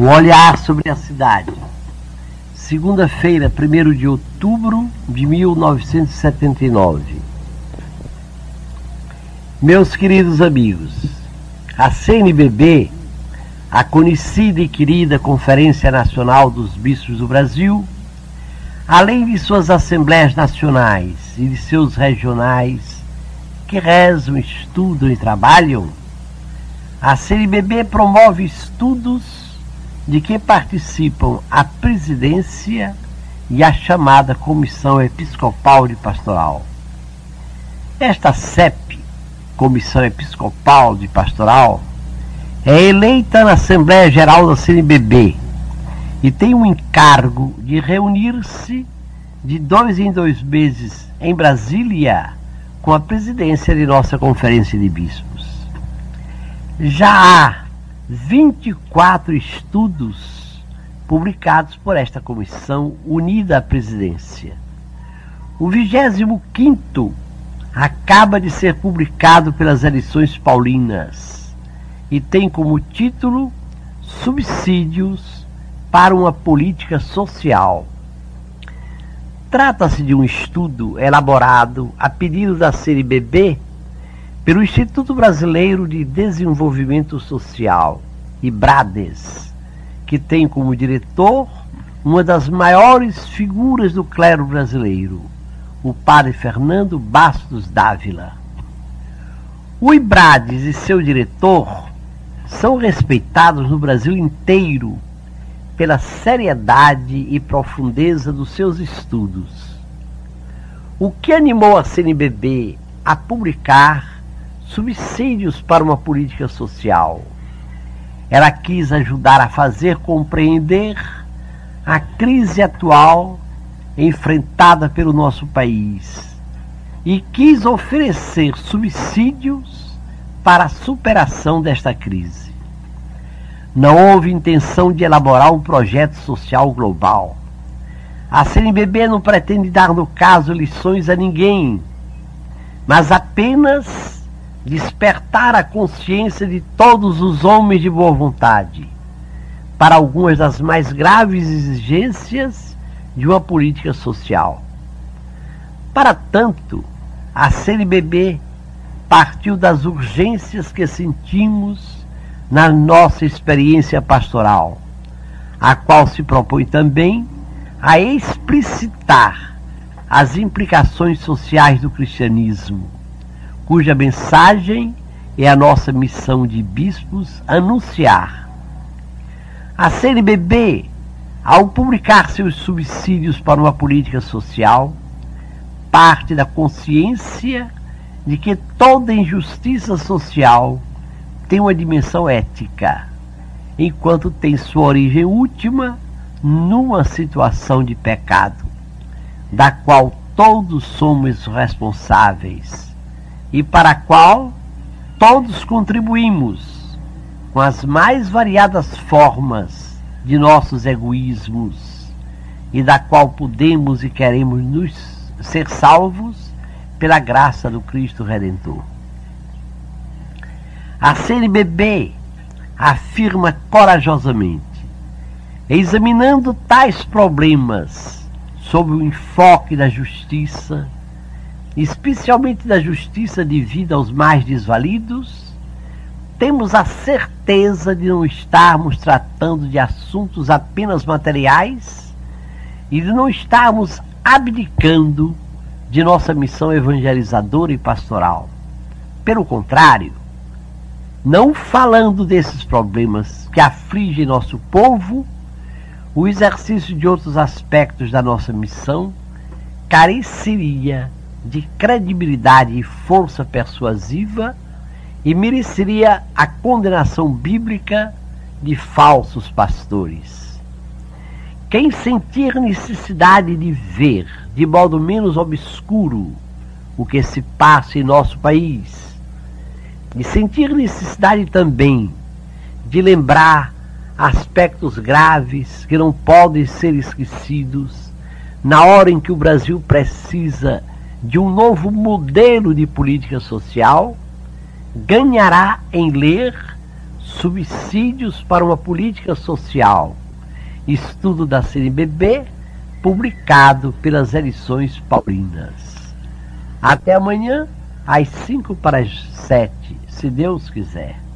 Um olhar sobre a cidade. Segunda-feira, 1 de outubro de 1979. Meus queridos amigos, a CNBB, a conhecida e querida Conferência Nacional dos Bispos do Brasil, além de suas assembleias nacionais e de seus regionais, que rezam, estudam e trabalham, a CNBB promove estudos de que participam a presidência e a chamada Comissão Episcopal de Pastoral. Esta CEP, Comissão Episcopal de Pastoral, é eleita na Assembleia Geral da CNBB e tem o encargo de reunir-se de dois em dois meses em Brasília com a presidência de nossa Conferência de Bispos. Já há 24 estudos publicados por esta comissão unida à presidência. O 25 acaba de ser publicado pelas eleições paulinas e tem como título Subsídios para uma Política Social. Trata-se de um estudo elaborado a pedido da CNBB pelo Instituto Brasileiro de Desenvolvimento Social, IBRADES, que tem como diretor uma das maiores figuras do clero brasileiro, o padre Fernando Bastos Dávila. O IBRADES e seu diretor são respeitados no Brasil inteiro pela seriedade e profundeza dos seus estudos. O que animou a CNBB a publicar subsídios para uma política social. Ela quis ajudar a fazer compreender a crise atual enfrentada pelo nosso país e quis oferecer subsídios para a superação desta crise. Não houve intenção de elaborar um projeto social global. A CNBB não pretende dar, no caso, lições a ninguém, mas apenas despertar a consciência de todos os homens de boa vontade para algumas das mais graves exigências de uma política social. Para tanto, a CNBB partiu das urgências que sentimos na nossa experiência pastoral, a qual se propõe também a explicitar as implicações sociais do cristianismo cuja mensagem é a nossa missão de bispos anunciar. A CNBB, ao publicar seus subsídios para uma política social, parte da consciência de que toda injustiça social tem uma dimensão ética, enquanto tem sua origem última numa situação de pecado, da qual todos somos responsáveis e para a qual todos contribuímos com as mais variadas formas de nossos egoísmos e da qual podemos e queremos nos ser salvos pela graça do Cristo Redentor. A CNBB afirma corajosamente, examinando tais problemas sob o enfoque da justiça, especialmente da justiça devida aos mais desvalidos, temos a certeza de não estarmos tratando de assuntos apenas materiais e de não estarmos abdicando de nossa missão evangelizadora e pastoral. Pelo contrário, não falando desses problemas que afligem nosso povo, o exercício de outros aspectos da nossa missão careceria de credibilidade e força persuasiva e mereceria a condenação bíblica de falsos pastores. Quem sentir necessidade de ver, de modo menos obscuro, o que se passa em nosso país, de sentir necessidade também de lembrar aspectos graves que não podem ser esquecidos na hora em que o Brasil precisa de um novo modelo de política social ganhará em ler Subsídios para uma política social. Estudo da CNBB, publicado pelas eleições paulinas. Até amanhã, às 5 para as 7, se Deus quiser.